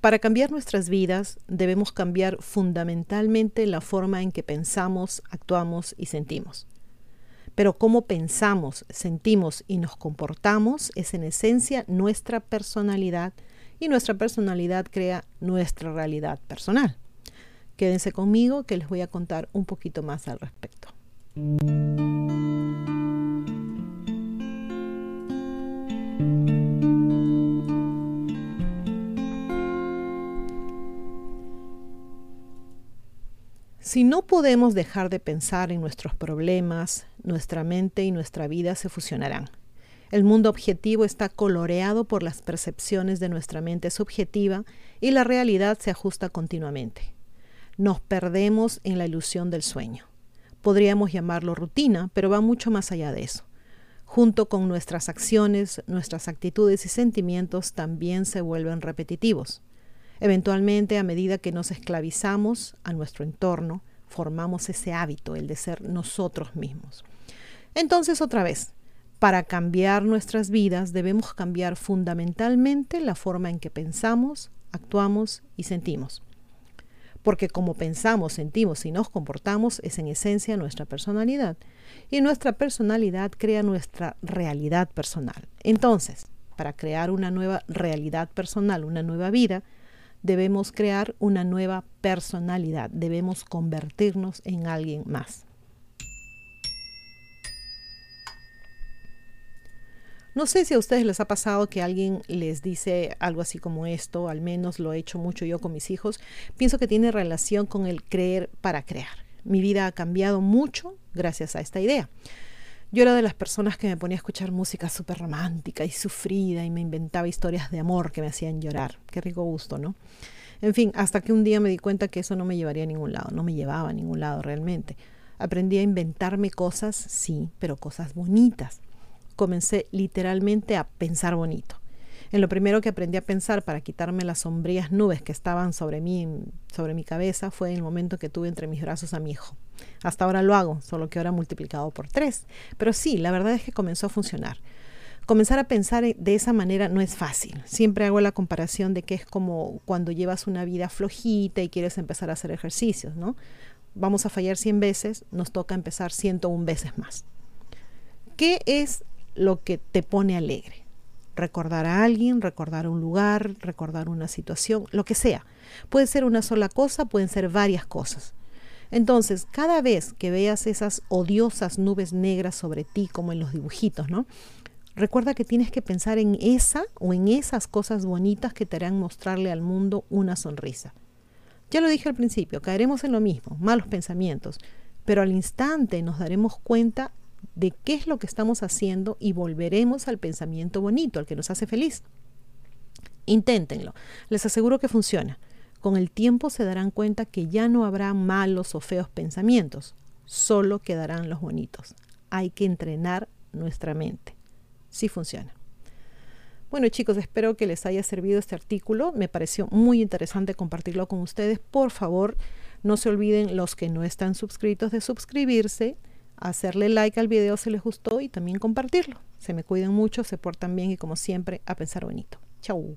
Para cambiar nuestras vidas debemos cambiar fundamentalmente la forma en que pensamos, actuamos y sentimos. Pero cómo pensamos, sentimos y nos comportamos es en esencia nuestra personalidad y nuestra personalidad crea nuestra realidad personal. Quédense conmigo que les voy a contar un poquito más al respecto. Si no podemos dejar de pensar en nuestros problemas, nuestra mente y nuestra vida se fusionarán. El mundo objetivo está coloreado por las percepciones de nuestra mente subjetiva y la realidad se ajusta continuamente. Nos perdemos en la ilusión del sueño. Podríamos llamarlo rutina, pero va mucho más allá de eso. Junto con nuestras acciones, nuestras actitudes y sentimientos también se vuelven repetitivos. Eventualmente, a medida que nos esclavizamos a nuestro entorno, formamos ese hábito, el de ser nosotros mismos. Entonces, otra vez, para cambiar nuestras vidas debemos cambiar fundamentalmente la forma en que pensamos, actuamos y sentimos. Porque como pensamos, sentimos y nos comportamos es en esencia nuestra personalidad. Y nuestra personalidad crea nuestra realidad personal. Entonces, para crear una nueva realidad personal, una nueva vida, debemos crear una nueva personalidad, debemos convertirnos en alguien más. No sé si a ustedes les ha pasado que alguien les dice algo así como esto, al menos lo he hecho mucho yo con mis hijos. Pienso que tiene relación con el creer para crear. Mi vida ha cambiado mucho gracias a esta idea. Yo era de las personas que me ponía a escuchar música súper romántica y sufrida y me inventaba historias de amor que me hacían llorar. Qué rico gusto, ¿no? En fin, hasta que un día me di cuenta que eso no me llevaría a ningún lado, no me llevaba a ningún lado realmente. Aprendí a inventarme cosas, sí, pero cosas bonitas. Comencé literalmente a pensar bonito. En lo primero que aprendí a pensar para quitarme las sombrías nubes que estaban sobre mí, sobre mi cabeza, fue el momento que tuve entre mis brazos a mi hijo. Hasta ahora lo hago, solo que ahora multiplicado por tres. Pero sí, la verdad es que comenzó a funcionar. Comenzar a pensar de esa manera no es fácil. Siempre hago la comparación de que es como cuando llevas una vida flojita y quieres empezar a hacer ejercicios, ¿no? Vamos a fallar 100 veces, nos toca empezar 101 veces más. ¿Qué es lo que te pone alegre? Recordar a alguien, recordar un lugar, recordar una situación, lo que sea. Puede ser una sola cosa, pueden ser varias cosas. Entonces, cada vez que veas esas odiosas nubes negras sobre ti, como en los dibujitos, ¿no? Recuerda que tienes que pensar en esa o en esas cosas bonitas que te harán mostrarle al mundo una sonrisa. Ya lo dije al principio, caeremos en lo mismo, malos pensamientos, pero al instante nos daremos cuenta de qué es lo que estamos haciendo y volveremos al pensamiento bonito, al que nos hace feliz. Inténtenlo, les aseguro que funciona. Con el tiempo se darán cuenta que ya no habrá malos o feos pensamientos, solo quedarán los bonitos. Hay que entrenar nuestra mente. Sí funciona. Bueno chicos, espero que les haya servido este artículo. Me pareció muy interesante compartirlo con ustedes. Por favor, no se olviden los que no están suscritos de suscribirse hacerle like al video si les gustó y también compartirlo. Se me cuidan mucho, se portan bien y como siempre, a pensar bonito. Chau.